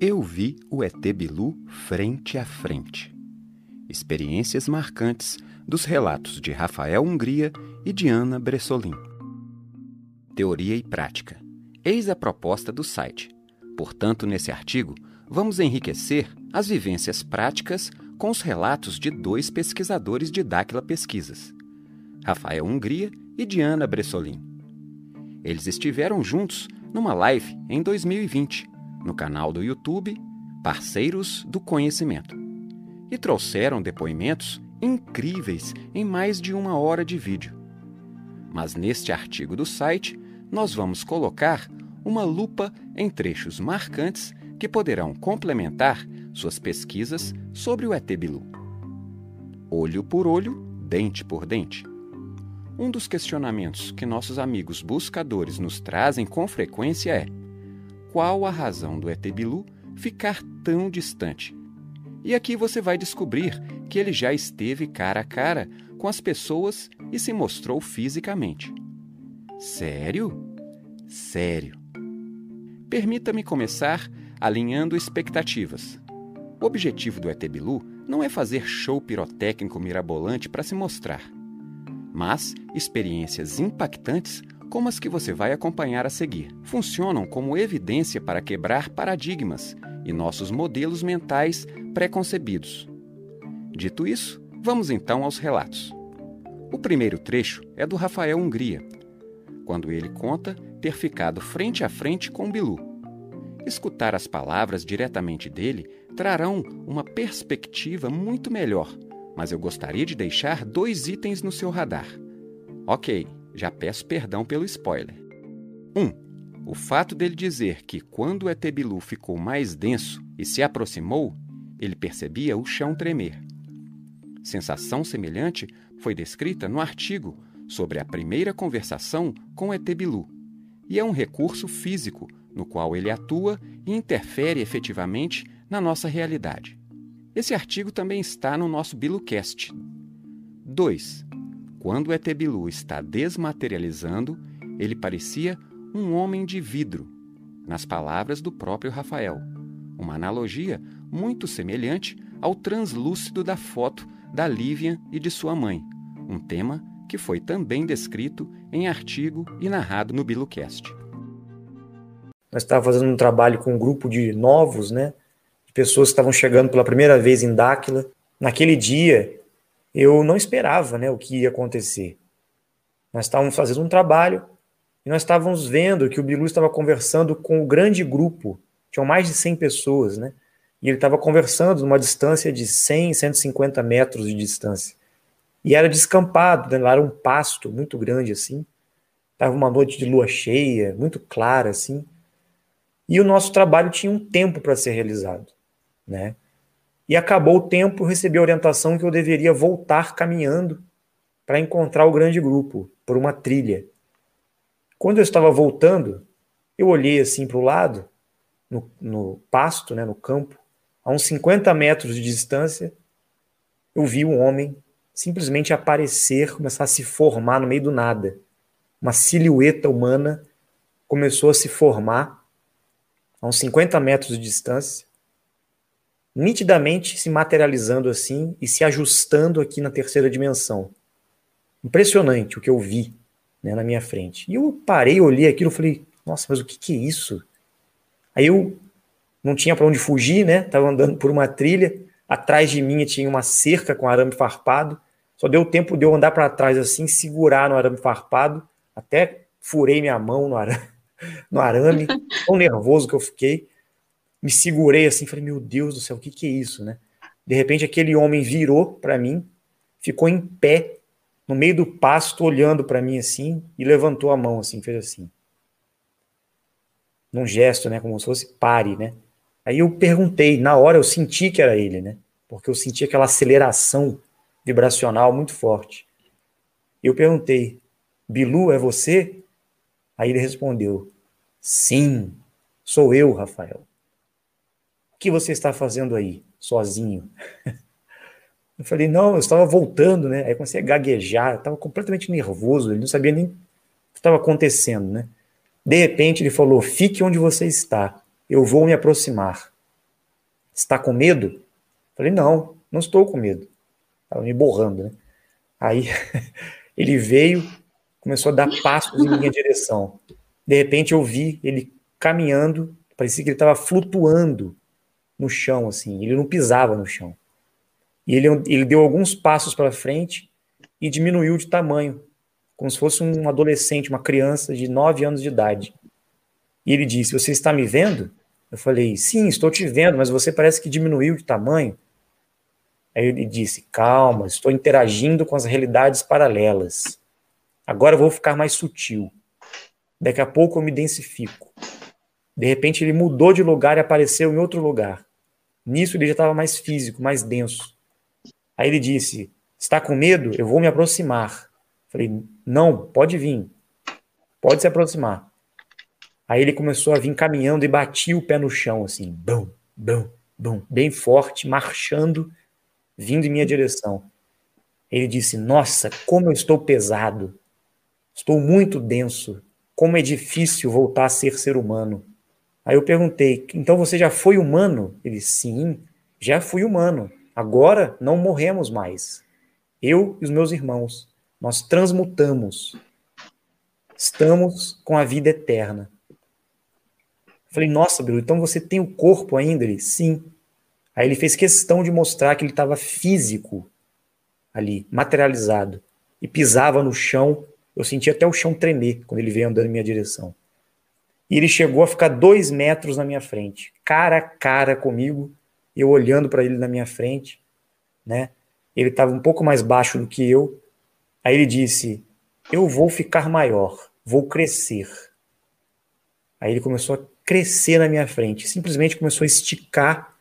Eu vi o ET Bilu frente a frente. Experiências marcantes dos relatos de Rafael Hungria e de Ana Bressolin. Teoria e prática. Eis a proposta do site. Portanto, nesse artigo, vamos enriquecer as vivências práticas com os relatos de dois pesquisadores de Dáquila Pesquisas, Rafael Hungria e Diana Bressolin. Eles estiveram juntos numa live em 2020 no canal do YouTube Parceiros do Conhecimento e trouxeram depoimentos incríveis em mais de uma hora de vídeo. Mas neste artigo do site, nós vamos colocar uma lupa em trechos marcantes que poderão complementar suas pesquisas sobre o ET Bilu. Olho por olho, dente por dente. Um dos questionamentos que nossos amigos buscadores nos trazem com frequência é: qual a razão do ET Bilu ficar tão distante. E aqui você vai descobrir que ele já esteve cara a cara com as pessoas e se mostrou fisicamente. Sério? Sério. Permita-me começar alinhando expectativas. O objetivo do ET Bilu não é fazer show pirotécnico mirabolante para se mostrar, mas experiências impactantes como as que você vai acompanhar a seguir, funcionam como evidência para quebrar paradigmas e nossos modelos mentais preconcebidos. Dito isso, vamos então aos relatos. O primeiro trecho é do Rafael Hungria, quando ele conta ter ficado frente a frente com Bilu. Escutar as palavras diretamente dele trarão uma perspectiva muito melhor, mas eu gostaria de deixar dois itens no seu radar. Ok, já peço perdão pelo spoiler. 1. Um, o fato dele dizer que quando o ET Bilu ficou mais denso e se aproximou, ele percebia o chão tremer. Sensação semelhante foi descrita no artigo sobre a primeira conversação com o ET Bilu, e é um recurso físico no qual ele atua e interfere efetivamente na nossa realidade. Esse artigo também está no nosso BiluCast. 2. Quando o Etebilu está desmaterializando, ele parecia um homem de vidro, nas palavras do próprio Rafael. Uma analogia muito semelhante ao translúcido da foto da Lívia e de sua mãe, um tema que foi também descrito em artigo e narrado no BiluCast. Nós estávamos fazendo um trabalho com um grupo de novos, né? De pessoas que estavam chegando pela primeira vez em Dáquila. Naquele dia, eu não esperava né, o que ia acontecer. Nós estávamos fazendo um trabalho e nós estávamos vendo que o Bilu estava conversando com o um grande grupo, tinham mais de 100 pessoas, né? E ele estava conversando numa distância de 100, 150 metros de distância. E era descampado, né? lá era um pasto muito grande assim. Estava uma noite de lua cheia, muito clara assim. E o nosso trabalho tinha um tempo para ser realizado, né? E acabou o tempo, recebi a orientação que eu deveria voltar caminhando para encontrar o grande grupo, por uma trilha. Quando eu estava voltando, eu olhei assim para o lado, no, no pasto, né, no campo, a uns 50 metros de distância, eu vi um homem simplesmente aparecer, começar a se formar no meio do nada. Uma silhueta humana começou a se formar a uns 50 metros de distância nitidamente se materializando assim e se ajustando aqui na terceira dimensão. Impressionante o que eu vi né, na minha frente. E eu parei, olhei aquilo e falei, nossa, mas o que, que é isso? Aí eu não tinha para onde fugir, né? Tava andando por uma trilha, atrás de mim tinha uma cerca com arame farpado. Só deu tempo de eu andar para trás assim, segurar no arame farpado, até furei minha mão no arame, no arame tão nervoso que eu fiquei me segurei assim, falei, meu Deus do céu, o que, que é isso, né? De repente aquele homem virou para mim, ficou em pé no meio do pasto, olhando para mim assim, e levantou a mão assim, fez assim. Num gesto, né, como se fosse pare, né? Aí eu perguntei, na hora eu senti que era ele, né? Porque eu senti aquela aceleração vibracional muito forte. Eu perguntei, Bilu, é você? Aí ele respondeu, sim, sou eu, Rafael que você está fazendo aí, sozinho? Eu falei, não, eu estava voltando, né? Aí comecei a gaguejar, estava completamente nervoso, ele não sabia nem que estava acontecendo, né? De repente ele falou: Fique onde você está, eu vou me aproximar. Está com medo? Falei: Não, não estou com medo. Estava me borrando, né? Aí ele veio, começou a dar passos em minha direção. De repente eu vi ele caminhando, parecia que ele estava flutuando no chão, assim, ele não pisava no chão. E ele, ele deu alguns passos para frente e diminuiu de tamanho, como se fosse um adolescente, uma criança de 9 anos de idade. E ele disse: Você está me vendo? Eu falei: Sim, estou te vendo, mas você parece que diminuiu de tamanho. Aí ele disse: Calma, estou interagindo com as realidades paralelas. Agora eu vou ficar mais sutil. Daqui a pouco eu me densifico. De repente ele mudou de lugar e apareceu em outro lugar. Nisso ele já estava mais físico, mais denso. Aí ele disse: Está com medo? Eu vou me aproximar. Falei: Não, pode vir. Pode se aproximar. Aí ele começou a vir caminhando e batia o pé no chão, assim, bum, bum, bum, bem forte, marchando, vindo em minha direção. Ele disse: Nossa, como eu estou pesado. Estou muito denso. Como é difícil voltar a ser ser humano. Aí eu perguntei: então você já foi humano? Ele: sim, já fui humano. Agora não morremos mais. Eu e os meus irmãos, nós transmutamos. Estamos com a vida eterna. Eu falei: nossa, Bruno, então você tem o corpo ainda? Ele: sim. Aí ele fez questão de mostrar que ele estava físico ali, materializado, e pisava no chão. Eu senti até o chão tremer quando ele veio andando em minha direção. E ele chegou a ficar dois metros na minha frente, cara a cara comigo, eu olhando para ele na minha frente, né? Ele estava um pouco mais baixo do que eu. Aí ele disse: Eu vou ficar maior, vou crescer. Aí ele começou a crescer na minha frente, simplesmente começou a esticar,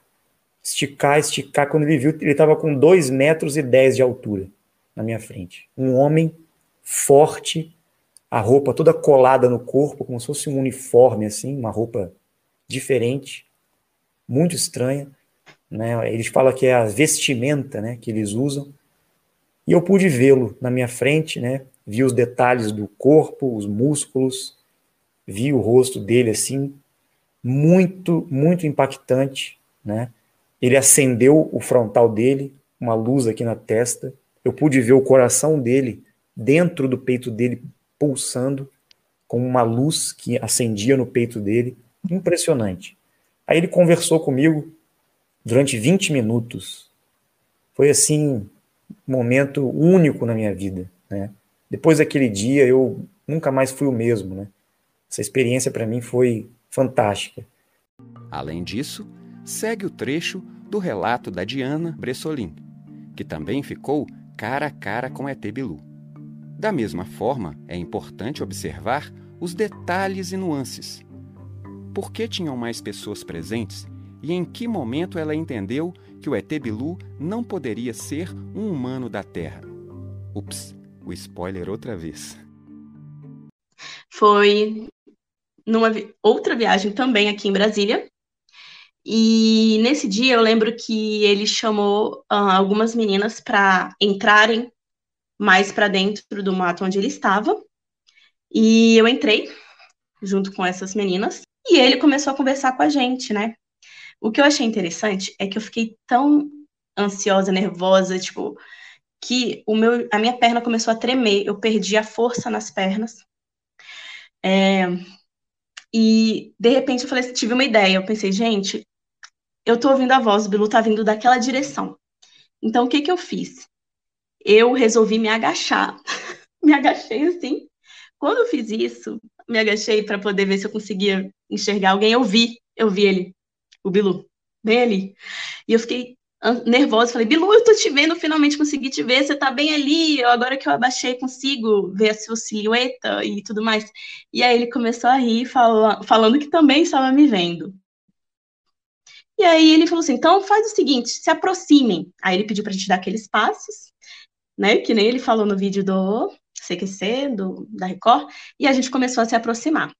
esticar, esticar. Quando ele viu, ele estava com dois metros e dez de altura na minha frente. Um homem forte, a roupa toda colada no corpo, como se fosse um uniforme, assim, uma roupa diferente, muito estranha. Né? Eles falam que é a vestimenta né, que eles usam. E eu pude vê-lo na minha frente, né? vi os detalhes do corpo, os músculos, vi o rosto dele assim, muito, muito impactante. Né? Ele acendeu o frontal dele, uma luz aqui na testa. Eu pude ver o coração dele dentro do peito dele pulsando com uma luz que acendia no peito dele, impressionante. Aí ele conversou comigo durante 20 minutos. Foi assim um momento único na minha vida, né? Depois daquele dia eu nunca mais fui o mesmo, né? Essa experiência para mim foi fantástica. Além disso, segue o trecho do relato da Diana Bressolin, que também ficou cara a cara com ET Bilu. Da mesma forma, é importante observar os detalhes e nuances. Por que tinham mais pessoas presentes e em que momento ela entendeu que o ET Bilu não poderia ser um humano da Terra? Ups, o spoiler outra vez. Foi numa outra viagem também aqui em Brasília. E nesse dia eu lembro que ele chamou uh, algumas meninas para entrarem mais para dentro do mato onde ele estava. E eu entrei junto com essas meninas e ele começou a conversar com a gente, né? O que eu achei interessante é que eu fiquei tão ansiosa, nervosa, tipo, que o meu, a minha perna começou a tremer, eu perdi a força nas pernas. É, e de repente eu falei, tive uma ideia, eu pensei, gente, eu tô ouvindo a voz, o Bilu tá vindo daquela direção. Então o que que eu fiz? Eu resolvi me agachar. me agachei assim. Quando eu fiz isso, me agachei para poder ver se eu conseguia enxergar alguém. Eu vi, eu vi ele, o Bilu, bem ali. E eu fiquei nervosa, falei, Bilu, eu tô te vendo, finalmente consegui te ver, você tá bem ali, agora que eu abaixei consigo ver a sua silhueta e tudo mais. E aí ele começou a rir, fala, falando que também estava me vendo. E aí ele falou assim, então faz o seguinte, se aproximem. Aí ele pediu pra gente dar aqueles passos, né? Que nem ele falou no vídeo do CQC, do, da Record, e a gente começou a se aproximar.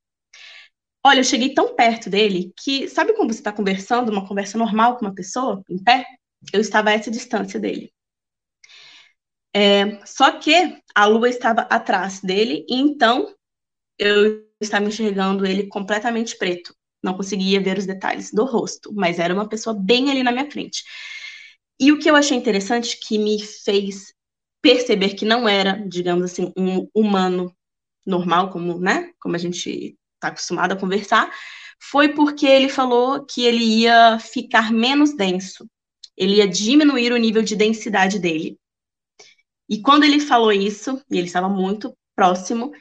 Olha, eu cheguei tão perto dele que, sabe quando você está conversando, uma conversa normal com uma pessoa, em pé? Eu estava a essa distância dele. É, só que a lua estava atrás dele, e então eu estava enxergando ele completamente preto. Não conseguia ver os detalhes do rosto, mas era uma pessoa bem ali na minha frente. E o que eu achei interessante, que me fez perceber que não era, digamos assim, um humano normal, como, né, como a gente está acostumado a conversar, foi porque ele falou que ele ia ficar menos denso, ele ia diminuir o nível de densidade dele. E quando ele falou isso, e ele estava muito próximo,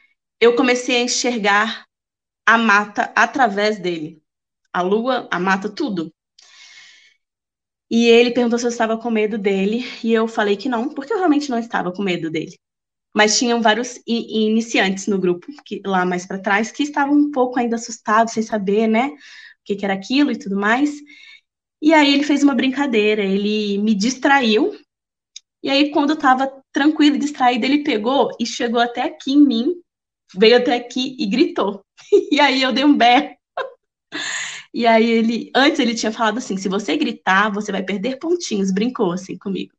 eu comecei a enxergar a mata através dele. A lua, a mata, tudo. E ele perguntou se eu estava com medo dele, e eu falei que não, porque eu realmente não estava com medo dele. Mas tinham vários iniciantes no grupo, que, lá mais para trás, que estavam um pouco ainda assustados, sem saber, né, o que, que era aquilo e tudo mais. E aí ele fez uma brincadeira, ele me distraiu. E aí, quando eu estava tranquilo e distraído, ele pegou e chegou até aqui em mim, veio até aqui e gritou. E aí eu dei um berro. E aí ele, antes ele tinha falado assim, se você gritar, você vai perder pontinhos, brincou assim comigo.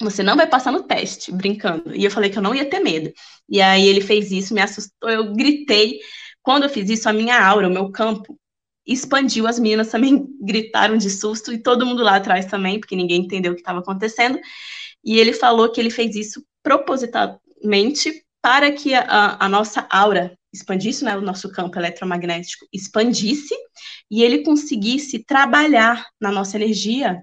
Você não vai passar no teste, brincando. E eu falei que eu não ia ter medo. E aí ele fez isso, me assustou, eu gritei. Quando eu fiz isso, a minha aura, o meu campo, expandiu, as meninas também gritaram de susto, e todo mundo lá atrás também, porque ninguém entendeu o que estava acontecendo. E ele falou que ele fez isso propositalmente para que a, a nossa aura expandisse, né, o nosso campo eletromagnético expandisse e ele conseguisse trabalhar na nossa energia,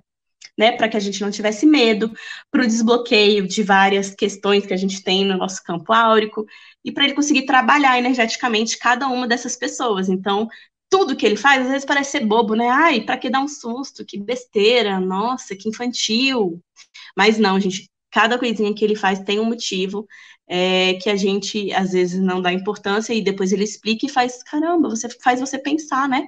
né, para que a gente não tivesse medo, para o desbloqueio de várias questões que a gente tem no nosso campo áurico e para ele conseguir trabalhar energeticamente cada uma dessas pessoas. Então, tudo que ele faz às vezes parece ser bobo, né? Ai, para que dar um susto? Que besteira, nossa, que infantil. Mas não, gente, cada coisinha que ele faz tem um motivo é, que a gente às vezes não dá importância e depois ele explica e faz, caramba, você faz você pensar, né?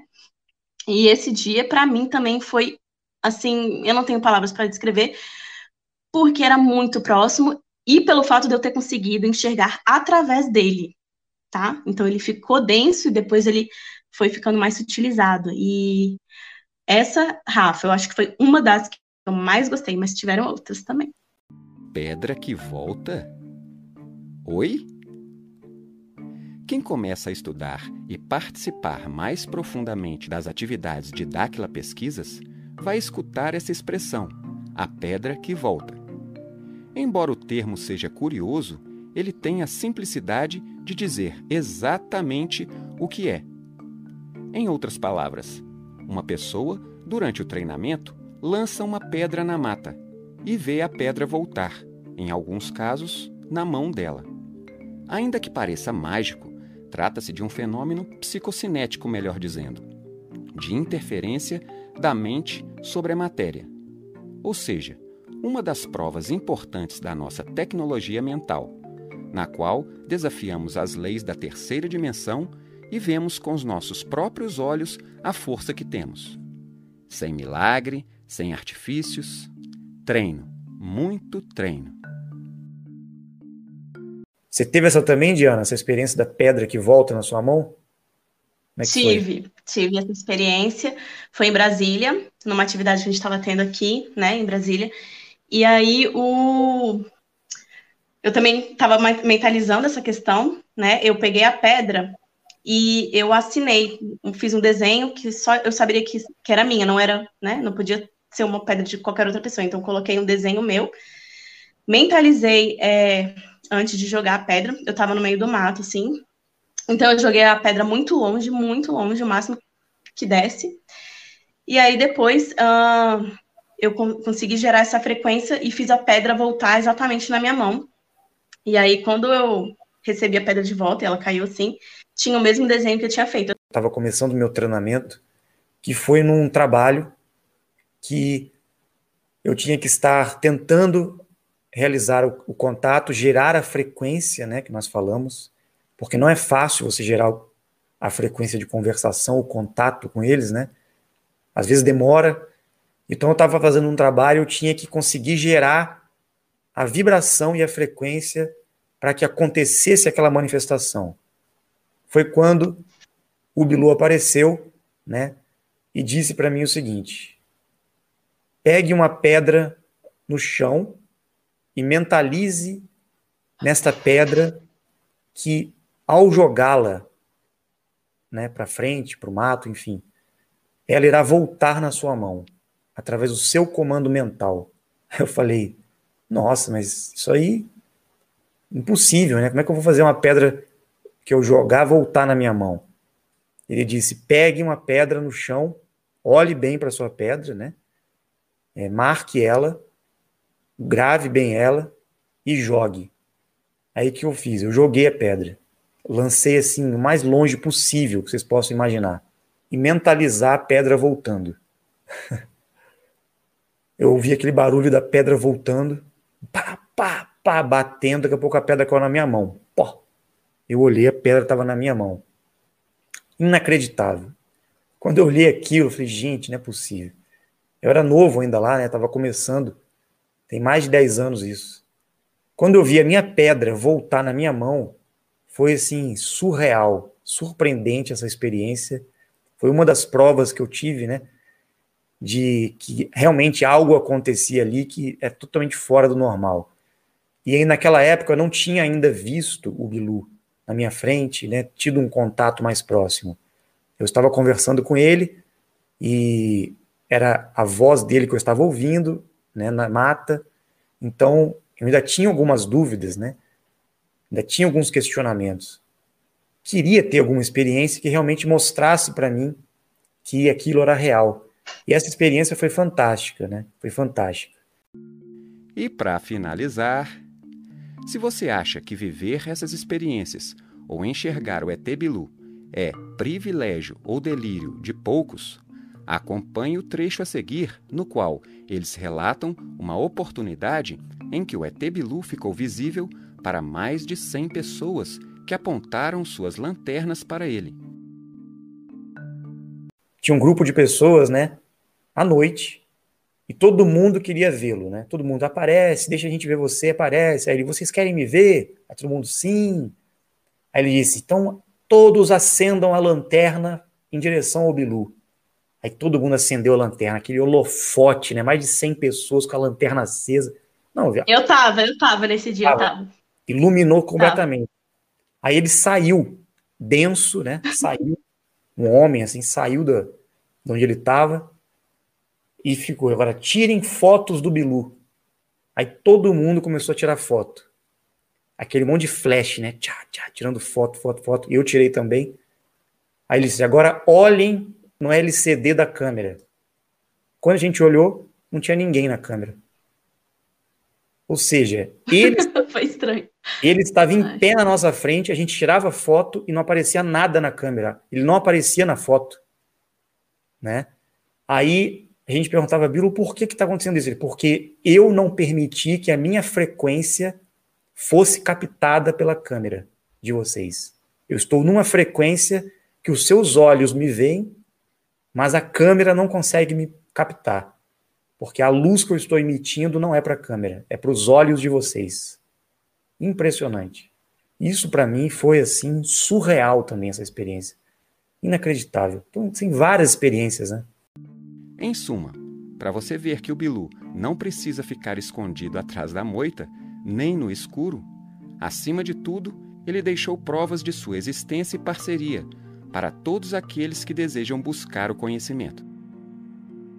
E esse dia para mim também foi assim, eu não tenho palavras para descrever, porque era muito próximo e pelo fato de eu ter conseguido enxergar através dele, tá? Então ele ficou denso e depois ele foi ficando mais sutilizado. E essa, Rafa, eu acho que foi uma das que eu mais gostei, mas tiveram outras também. Pedra que volta? Oi? Quem começa a estudar e participar mais profundamente das atividades de Dáquila Pesquisas vai escutar essa expressão, a pedra que volta. Embora o termo seja curioso, ele tem a simplicidade de dizer exatamente o que é. Em outras palavras, uma pessoa, durante o treinamento, lança uma pedra na mata e vê a pedra voltar, em alguns casos, na mão dela. Ainda que pareça mágico, trata-se de um fenômeno psicocinético, melhor dizendo, de interferência da mente sobre a matéria. Ou seja, uma das provas importantes da nossa tecnologia mental, na qual desafiamos as leis da terceira dimensão e vemos com os nossos próprios olhos a força que temos. Sem milagre, sem artifícios, treino, muito treino. Você teve essa também, Diana, essa experiência da pedra que volta na sua mão? É tive, foi? tive essa experiência. Foi em Brasília, numa atividade que a gente estava tendo aqui, né, em Brasília. E aí o eu também estava mentalizando essa questão, né? Eu peguei a pedra e eu assinei, fiz um desenho que só eu saberia que, que era minha, não era, né? Não podia ser uma pedra de qualquer outra pessoa. Então coloquei um desenho meu, mentalizei é, antes de jogar a pedra. Eu tava no meio do mato, assim. Então eu joguei a pedra muito longe, muito longe, o máximo que desce. E aí depois uh, eu consegui gerar essa frequência e fiz a pedra voltar exatamente na minha mão. E aí quando eu recebi a pedra de volta e ela caiu assim, tinha o mesmo desenho que eu tinha feito. Estava começando meu treinamento, que foi num trabalho que eu tinha que estar tentando realizar o, o, contato, gerar a frequência, né, que nós falamos, porque não é fácil você gerar a frequência de conversação, o contato com eles, né? Às vezes demora. Então eu estava fazendo um trabalho, eu tinha que conseguir gerar a vibração e a frequência para que acontecesse aquela manifestação. Foi quando o Bilu apareceu, né, e disse para mim o seguinte: pegue uma pedra no chão e mentalize nesta pedra que, ao jogá-la né, para frente, para o mato, enfim, ela irá voltar na sua mão, através do seu comando mental. Eu falei, nossa, mas isso aí impossível, né? Como é que eu vou fazer uma pedra que eu jogar voltar na minha mão? Ele disse: pegue uma pedra no chão, olhe bem para sua pedra, né? É, marque ela, grave bem ela e jogue. Aí que eu fiz? Eu joguei a pedra, lancei assim o mais longe possível que vocês possam imaginar e mentalizar a pedra voltando. eu ouvi aquele barulho da pedra voltando, pá, pá, pá, batendo, daqui a pouco a pedra caiu na minha mão. Pô. Eu olhei, a pedra estava na minha mão. Inacreditável. Quando eu olhei aquilo, eu falei, gente, não é possível. Eu era novo ainda lá, né? Tava começando. Tem mais de 10 anos isso. Quando eu vi a minha pedra voltar na minha mão, foi assim, surreal, surpreendente essa experiência. Foi uma das provas que eu tive, né? De que realmente algo acontecia ali que é totalmente fora do normal. E aí, naquela época, eu não tinha ainda visto o Bilu na minha frente, né, tido um contato mais próximo. Eu estava conversando com ele e era a voz dele que eu estava ouvindo, né, na mata. Então, eu ainda tinha algumas dúvidas, né? Ainda tinha alguns questionamentos. Queria ter alguma experiência que realmente mostrasse para mim que aquilo era real. E essa experiência foi fantástica, né? Foi fantástica. E para finalizar, se você acha que viver essas experiências ou enxergar o ET Bilu é privilégio ou delírio de poucos, acompanhe o trecho a seguir, no qual eles relatam uma oportunidade em que o ET Bilu ficou visível para mais de 100 pessoas que apontaram suas lanternas para ele. Tinha um grupo de pessoas, né, à noite, e todo mundo queria vê-lo, né? Todo mundo aparece, deixa a gente ver você, aparece. Aí ele, vocês querem me ver? Aí todo mundo, sim. Aí ele disse, então todos acendam a lanterna em direção ao Bilu. Aí todo mundo acendeu a lanterna, aquele holofote, né? Mais de 100 pessoas com a lanterna acesa. Não, eu tava, eu tava nesse dia, tava. eu tava. Iluminou completamente. Tava. Aí ele saiu, denso, né? Saiu, um homem assim, saiu da, de onde ele estava e ficou. Agora, tirem fotos do Bilu. Aí todo mundo começou a tirar foto. Aquele monte de flash, né? Tchá, tchá, tirando foto, foto, foto. Eu tirei também. Aí ele disse: agora olhem no LCD da câmera. Quando a gente olhou, não tinha ninguém na câmera. Ou seja, ele, Foi estranho. ele estava em Ai. pé na nossa frente, a gente tirava foto e não aparecia nada na câmera. Ele não aparecia na foto. Né? Aí a gente perguntava, Bilo, por que está acontecendo isso? Ele, porque eu não permiti que a minha frequência fosse captada pela câmera de vocês. Eu estou numa frequência que os seus olhos me veem, mas a câmera não consegue me captar. Porque a luz que eu estou emitindo não é para a câmera, é para os olhos de vocês. Impressionante. Isso para mim foi assim surreal também essa experiência. Inacreditável. Então, tem várias experiências, né? Em suma, para você ver que o Bilu não precisa ficar escondido atrás da moita, nem no escuro, acima de tudo, ele deixou provas de sua existência e parceria para todos aqueles que desejam buscar o conhecimento.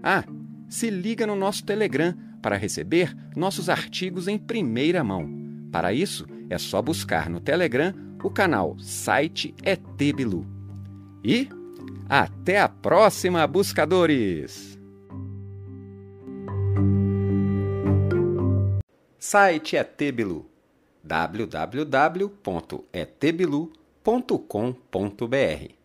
Ah, se liga no nosso Telegram para receber nossos artigos em primeira mão. Para isso, é só buscar no Telegram o canal Site ET Bilu. E até a próxima, buscadores! Site ETBilu www.etbilu.com.br